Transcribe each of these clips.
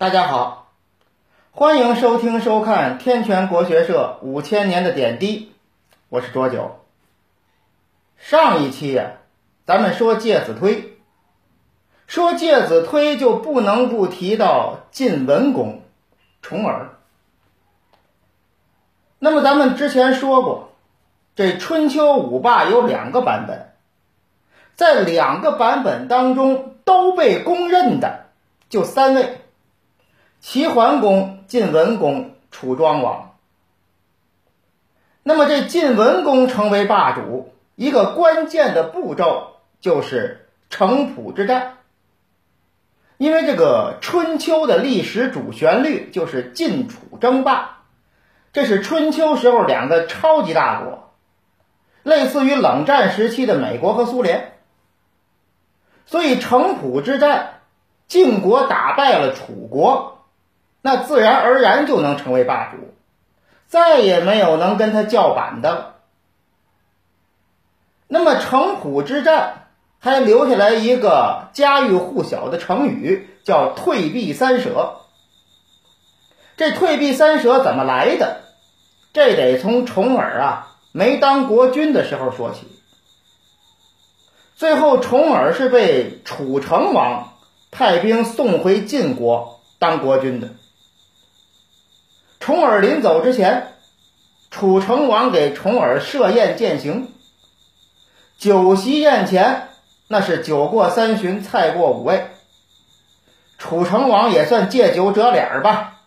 大家好，欢迎收听收看天泉国学社五千年的点滴，我是卓九。上一期呀，咱们说介子推，说介子推就不能不提到晋文公重耳。那么咱们之前说过，这春秋五霸有两个版本，在两个版本当中都被公认的就三位：齐桓公、晋文公、楚庄王。那么这晋文公成为霸主，一个关键的步骤就是城濮之战。因为这个春秋的历史主旋律就是晋楚争霸。这是春秋时候两个超级大国，类似于冷战时期的美国和苏联。所以城濮之战，晋国打败了楚国，那自然而然就能成为霸主，再也没有能跟他叫板的了。那么城濮之战还留下来一个家喻户晓的成语，叫退避三舍。这退避三舍怎么来的？这得从重耳啊没当国君的时候说起。最后，重耳是被楚成王派兵送回晋国当国君的。重耳临走之前，楚成王给重耳设宴饯行。酒席宴前，那是酒过三巡，菜过五味。楚成王也算借酒折脸儿吧。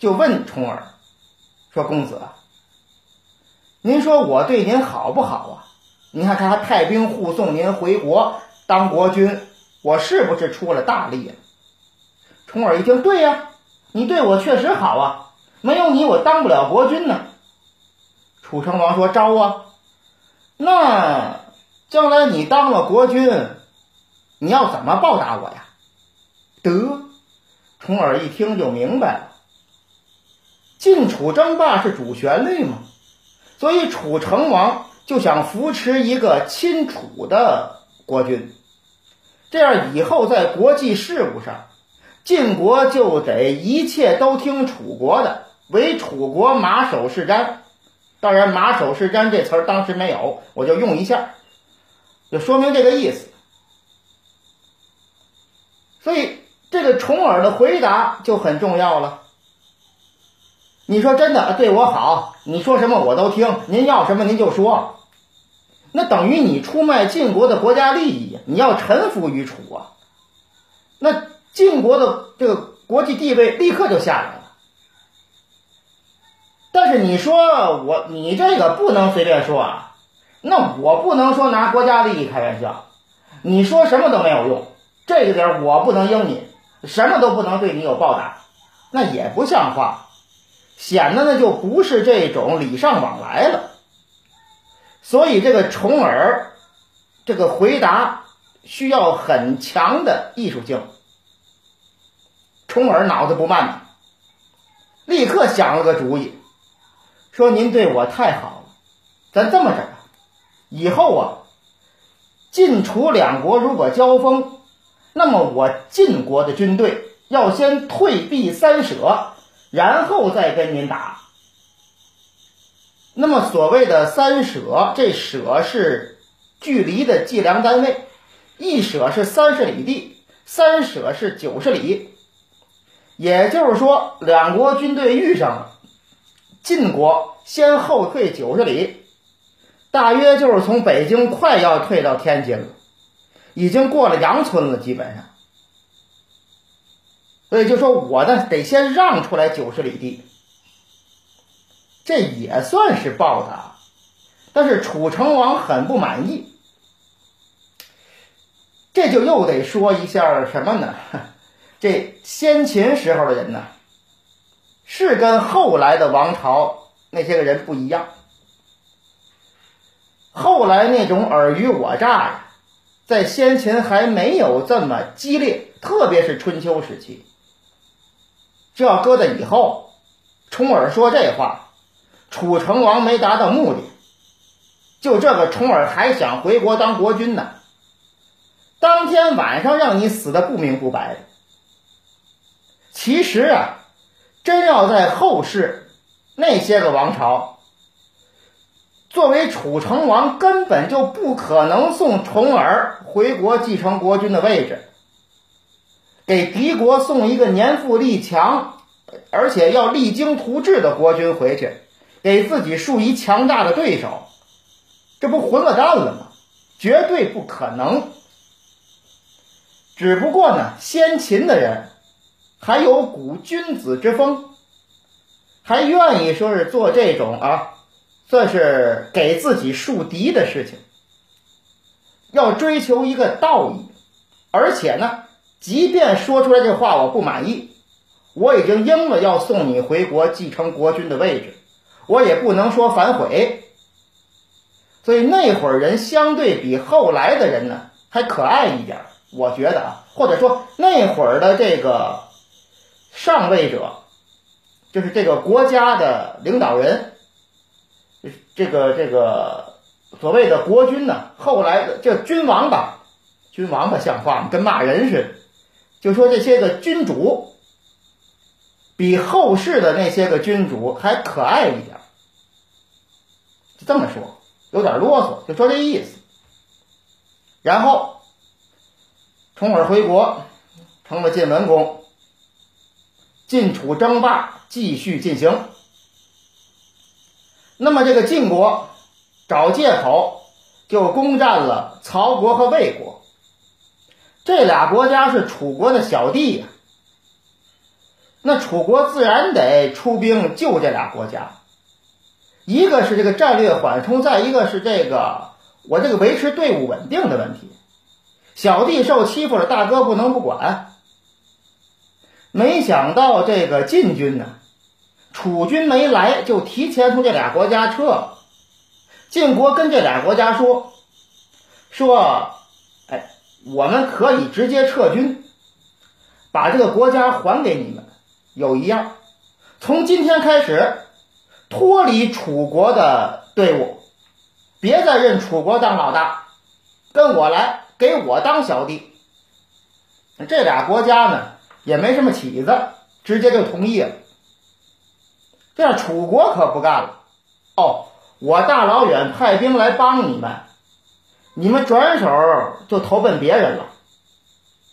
就问重耳说：“公子，您说我对您好不好啊？您看他还派兵护送您回国当国君，我是不是出了大力呀？”重耳一听：“对呀，你对我确实好啊，没有你我当不了国君呢。”楚成王说：“招啊，那将来你当了国君，你要怎么报答我呀？”得，重耳一听就明白了。晋楚争霸是主旋律嘛，所以楚成王就想扶持一个亲楚的国君，这样以后在国际事务上，晋国就得一切都听楚国的，唯楚国马首是瞻。当然，“马首是瞻”这词儿当时没有，我就用一下，就说明这个意思。所以，这个重耳的回答就很重要了。你说真的对我好，你说什么我都听，您要什么您就说，那等于你出卖晋国的国家利益，你要臣服于楚啊，那晋国的这个国际地位立刻就下来了。但是你说我你这个不能随便说啊，那我不能说拿国家利益开玩笑，你说什么都没有用，这个点我不能应你，什么都不能对你有报答，那也不像话。显得呢就不是这种礼尚往来了，所以这个重耳这个回答需要很强的艺术性。重耳脑子不慢，立刻想了个主意，说：“您对我太好了，咱这么着吧，以后啊，晋楚两国如果交锋，那么我晋国的军队要先退避三舍。”然后再跟您打。那么所谓的三舍，这舍是距离的计量单位，一舍是三十里地，三舍是九十里。也就是说，两国军队遇上了，晋国先后退九十里，大约就是从北京快要退到天津了，已经过了杨村了，基本上。所以就说我呢得先让出来九十里地，这也算是报答。但是楚成王很不满意，这就又得说一下什么呢？这先秦时候的人呢，是跟后来的王朝那些个人不一样。后来那种尔虞我诈呀，在先秦还没有这么激烈，特别是春秋时期。这要搁在以后，重耳说这话，楚成王没达到目的。就这个重耳还想回国当国君呢，当天晚上让你死的不明不白的。其实啊，真要在后世那些个王朝，作为楚成王，根本就不可能送重耳回国继承国君的位置，给敌国送一个年富力强，而且要励精图治的国君回去，给自己树一强大的对手，这不混了蛋了吗？绝对不可能。只不过呢，先秦的人还有古君子之风，还愿意说是做这种啊。算是给自己树敌的事情，要追求一个道义，而且呢，即便说出来这话我不满意，我已经应了要送你回国继承国君的位置，我也不能说反悔。所以那会儿人相对比后来的人呢还可爱一点，我觉得啊，或者说那会儿的这个上位者，就是这个国家的领导人。这个这个所谓的国君呢，后来的这君王吧，君王吧像话吗？跟骂人似的。就说这些个君主，比后世的那些个君主还可爱一点，就这么说，有点啰嗦，就说这意思。然后重耳回国，成了晋文公，晋楚争霸继续进行。那么这个晋国找借口就攻占了曹国和魏国，这俩国家是楚国的小弟呀。那楚国自然得出兵救这俩国家，一个是这个战略缓冲，再一个是这个我这个维持队伍稳定的问题。小弟受欺负了，大哥不能不管。没想到这个晋军呢。楚军没来，就提前从这俩国家撤了。晋国跟这俩国家说：“说，哎，我们可以直接撤军，把这个国家还给你们。有一样，从今天开始脱离楚国的队伍，别再认楚国当老大，跟我来，给我当小弟。”这俩国家呢，也没什么起子，直接就同意了。这样楚国可不干了，哦，我大老远派兵来帮你们，你们转手就投奔别人了，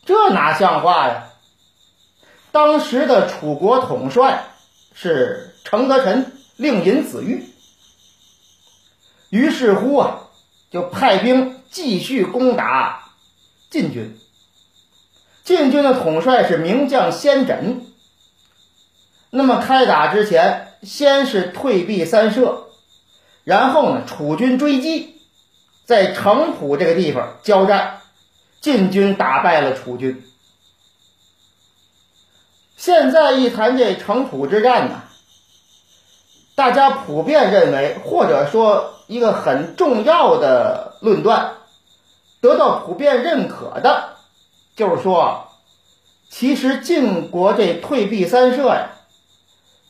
这哪像话呀？当时的楚国统帅是程德臣，令尹子玉，于是乎啊，就派兵继续攻打晋军。晋军的统帅是名将先轸。那么开打之前。先是退避三舍，然后呢，楚军追击，在城濮这个地方交战，晋军打败了楚军。现在一谈这城濮之战呢，大家普遍认为，或者说一个很重要的论断，得到普遍认可的，就是说，其实晋国这退避三舍呀。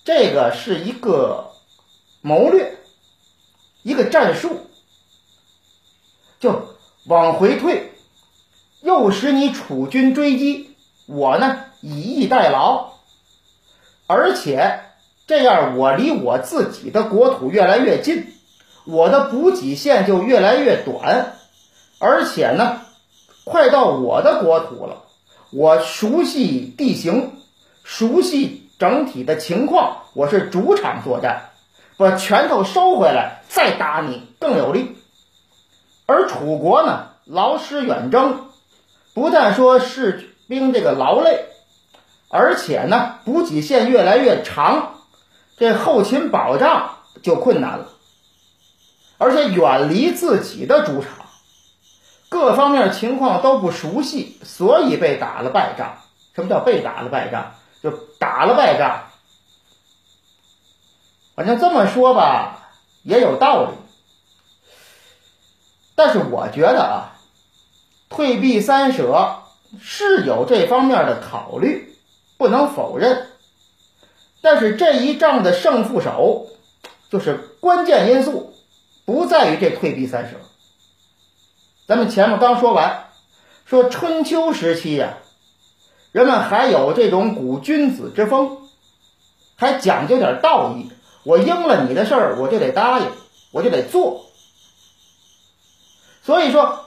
这个是一个谋略，一个战术，就往回退，诱使你楚军追击，我呢以逸待劳，而且这样我离我自己的国土越来越近，我的补给线就越来越短，而且呢，快到我的国土了，我熟悉地形，熟悉。整体的情况，我是主场作战，把拳头收回来再打你更有利。而楚国呢，劳师远征，不但说士兵这个劳累，而且呢，补给线越来越长，这后勤保障就困难了，而且远离自己的主场，各方面情况都不熟悉，所以被打了败仗。什么叫被打了败仗？就打了败仗，反正这么说吧，也有道理。但是我觉得啊，退避三舍是有这方面的考虑，不能否认。但是这一仗的胜负手，就是关键因素，不在于这退避三舍。咱们前面刚说完，说春秋时期呀。人们还有这种古君子之风，还讲究点道义。我应了你的事儿，我就得答应，我就得做。所以说，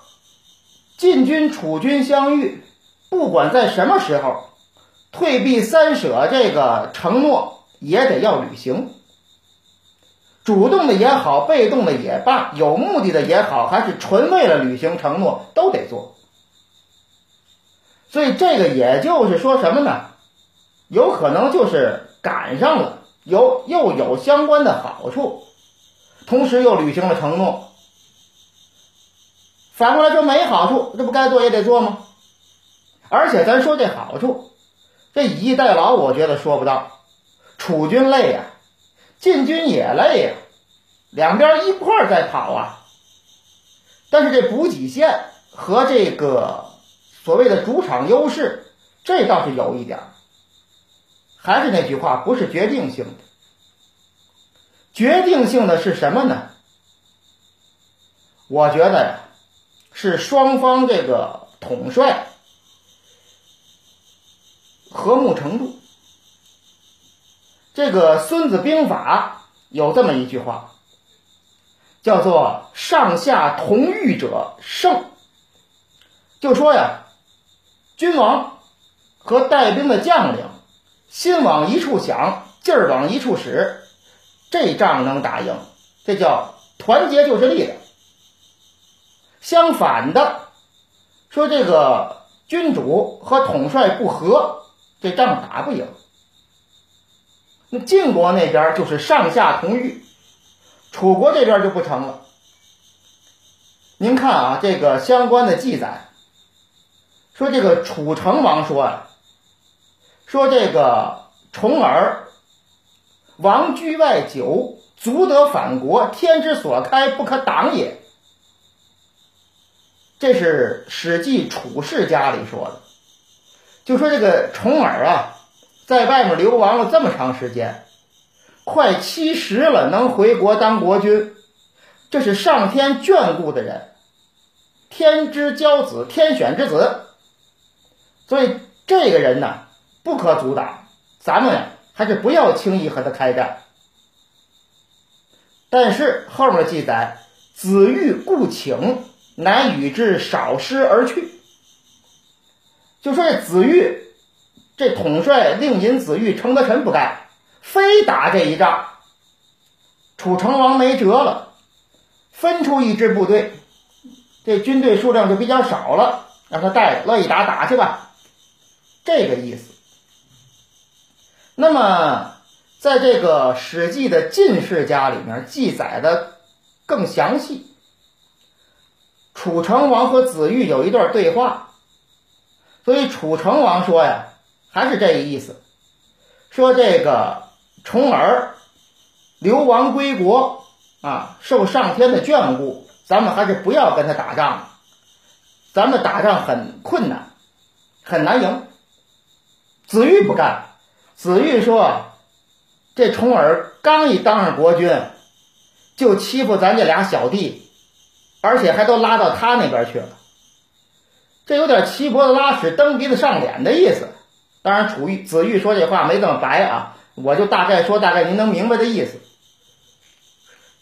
晋军、楚军相遇，不管在什么时候，退避三舍这个承诺也得要履行。主动的也好，被动的也罢，有目的的也好，还是纯为了履行承诺，都得做。所以这个也就是说什么呢？有可能就是赶上了，有又有相关的好处，同时又履行了承诺。反过来说没好处，这不该做也得做吗？而且咱说这好处，这以逸待劳，我觉得说不到。楚军累呀。进军也累呀，两边一块儿在跑啊。但是这补给线和这个所谓的主场优势，这倒是有一点。还是那句话，不是决定性的。决定性的是什么呢？我觉得呀，是双方这个统帅和睦程度。这个《孙子兵法》有这么一句话，叫做“上下同欲者胜”。就说呀，君王和带兵的将领心往一处想，劲儿往一处使，这仗能打赢，这叫团结就是力量。相反的，说这个君主和统帅不和，这仗打不赢。那晋国那边就是上下同欲，楚国这边就不成了。您看啊，这个相关的记载说，这个楚成王说啊，说这个重耳王居外久，足得反国，天之所开，不可挡也。这是《史记·楚世家》里说的，就说这个重耳啊。在外面流亡了这么长时间，快七十了，能回国当国君，这是上天眷顾的人，天之骄子，天选之子，所以这个人呢不可阻挡，咱们呀还是不要轻易和他开战。但是后面记载，子欲故请，乃与之少师而去，就说这子玉。这统帅令尹子玉、程德臣不干，非打这一仗。楚成王没辙了，分出一支部队，这军队数量就比较少了，让他带着，乐意打打去吧，这个意思。那么，在这个《史记》的晋世家里面记载的更详细，楚成王和子玉有一段对话，所以楚成王说呀。还是这个意思，说这个重耳流亡归国啊，受上天的眷顾，咱们还是不要跟他打仗了，咱们打仗很困难，很难赢。子玉不干，子玉说，这重耳刚一当上国君，就欺负咱这俩小弟，而且还都拉到他那边去了，这有点骑脖子拉屎蹬鼻子上脸的意思。当然，楚玉子玉说这话没这么白啊，我就大概说，大概您能明白的意思。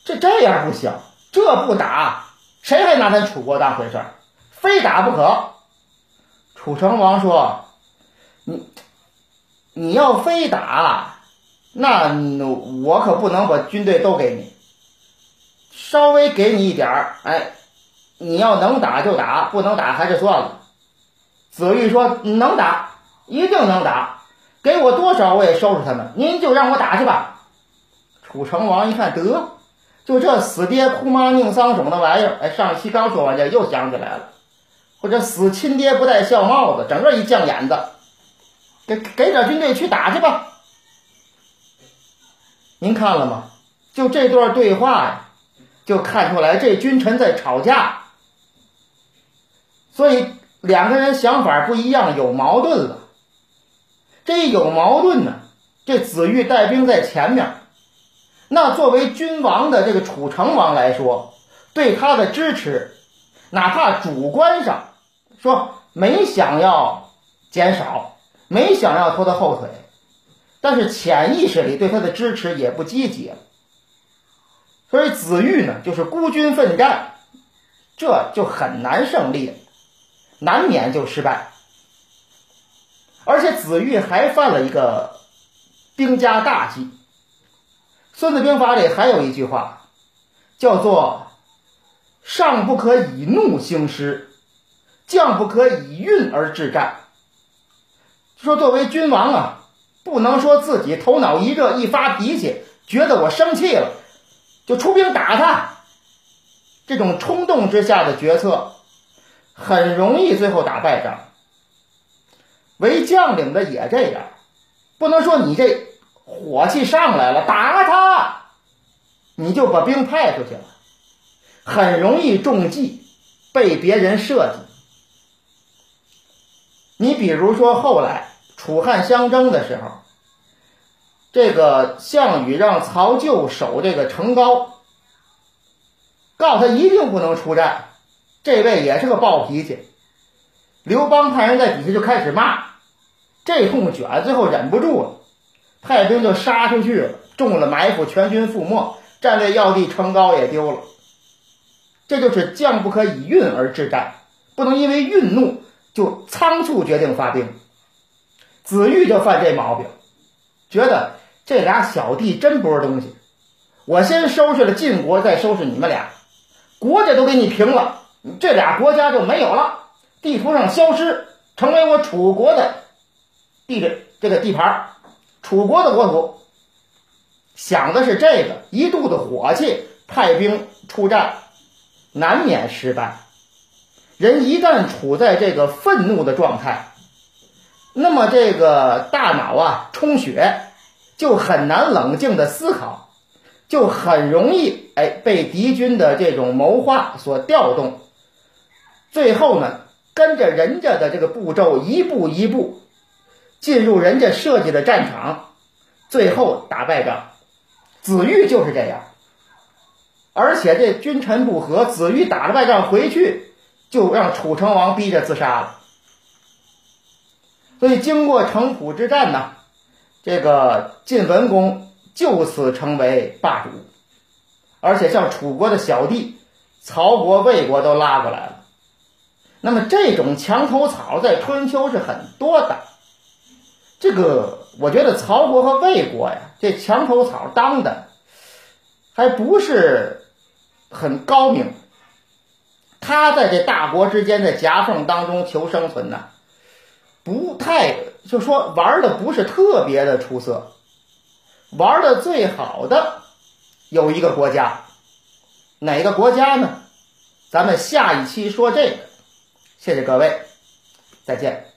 这这样不行，这不打，谁还拿咱楚国当回事儿？非打不可。楚成王说：“你你要非打，那我可不能把军队都给你，稍微给你一点儿。哎，你要能打就打，不能打还是算了。”子玉说：“能打。”一定能打，给我多少我也收拾他们。您就让我打去吧。楚成王一看，得，就这死爹哭妈宁丧种的玩意儿。哎，上一期刚说完这，又想起来了，或者死亲爹不戴孝帽子，整个一犟眼子，给给点军队去打去吧。您看了吗？就这段对话呀，就看出来这君臣在吵架，所以两个人想法不一样，有矛盾了。这有矛盾呢。这子玉带兵在前面，那作为君王的这个楚成王来说，对他的支持，哪怕主观上说没想要减少，没想要拖他后腿，但是潜意识里对他的支持也不积极。所以子玉呢，就是孤军奋战，这就很难胜利，难免就失败。而且子玉还犯了一个兵家大忌，《孙子兵法》里还有一句话，叫做“上不可以怒兴师，将不可以运而制战”。说作为君王啊，不能说自己头脑一热一发脾气，觉得我生气了。就出兵打他，这种冲动之下的决策，很容易最后打败仗。为将领的也这样，不能说你这火气上来了打他，你就把兵派出去了，很容易中计，被别人设计。你比如说后来楚汉相争的时候。这个项羽让曹咎守这个城高，告诉他一定不能出战。这位也是个暴脾气。刘邦派人在底下就开始骂，这通卷，最后忍不住了，派兵就杀出去了，中了埋伏，全军覆没，战略要地城高也丢了。这就是将不可以运而制战，不能因为愠怒就仓促决定发兵。子玉就犯这毛病，觉得。这俩小弟真不是东西，我先收拾了晋国，再收拾你们俩，国家都给你平了，这俩国家就没有了，地图上消失，成为我楚国的地这这个地盘，楚国的国土。想的是这个，一肚子火气，派兵出战，难免失败。人一旦处在这个愤怒的状态，那么这个大脑啊充血。就很难冷静的思考，就很容易哎被敌军的这种谋划所调动，最后呢跟着人家的这个步骤一步一步进入人家设计的战场，最后打败仗。子玉就是这样，而且这君臣不和，子玉打了败仗回去就让楚成王逼着自杀了。所以经过城濮之战呢。这个晋文公就此成为霸主，而且像楚国的小弟曹国、魏国都拉过来了。那么这种墙头草在春秋是很多的。这个我觉得曹国和魏国呀，这墙头草当的还不是很高明。他在这大国之间的夹缝当中求生存呢，不太。就说玩的不是特别的出色，玩的最好的有一个国家，哪个国家呢？咱们下一期说这个。谢谢各位，再见。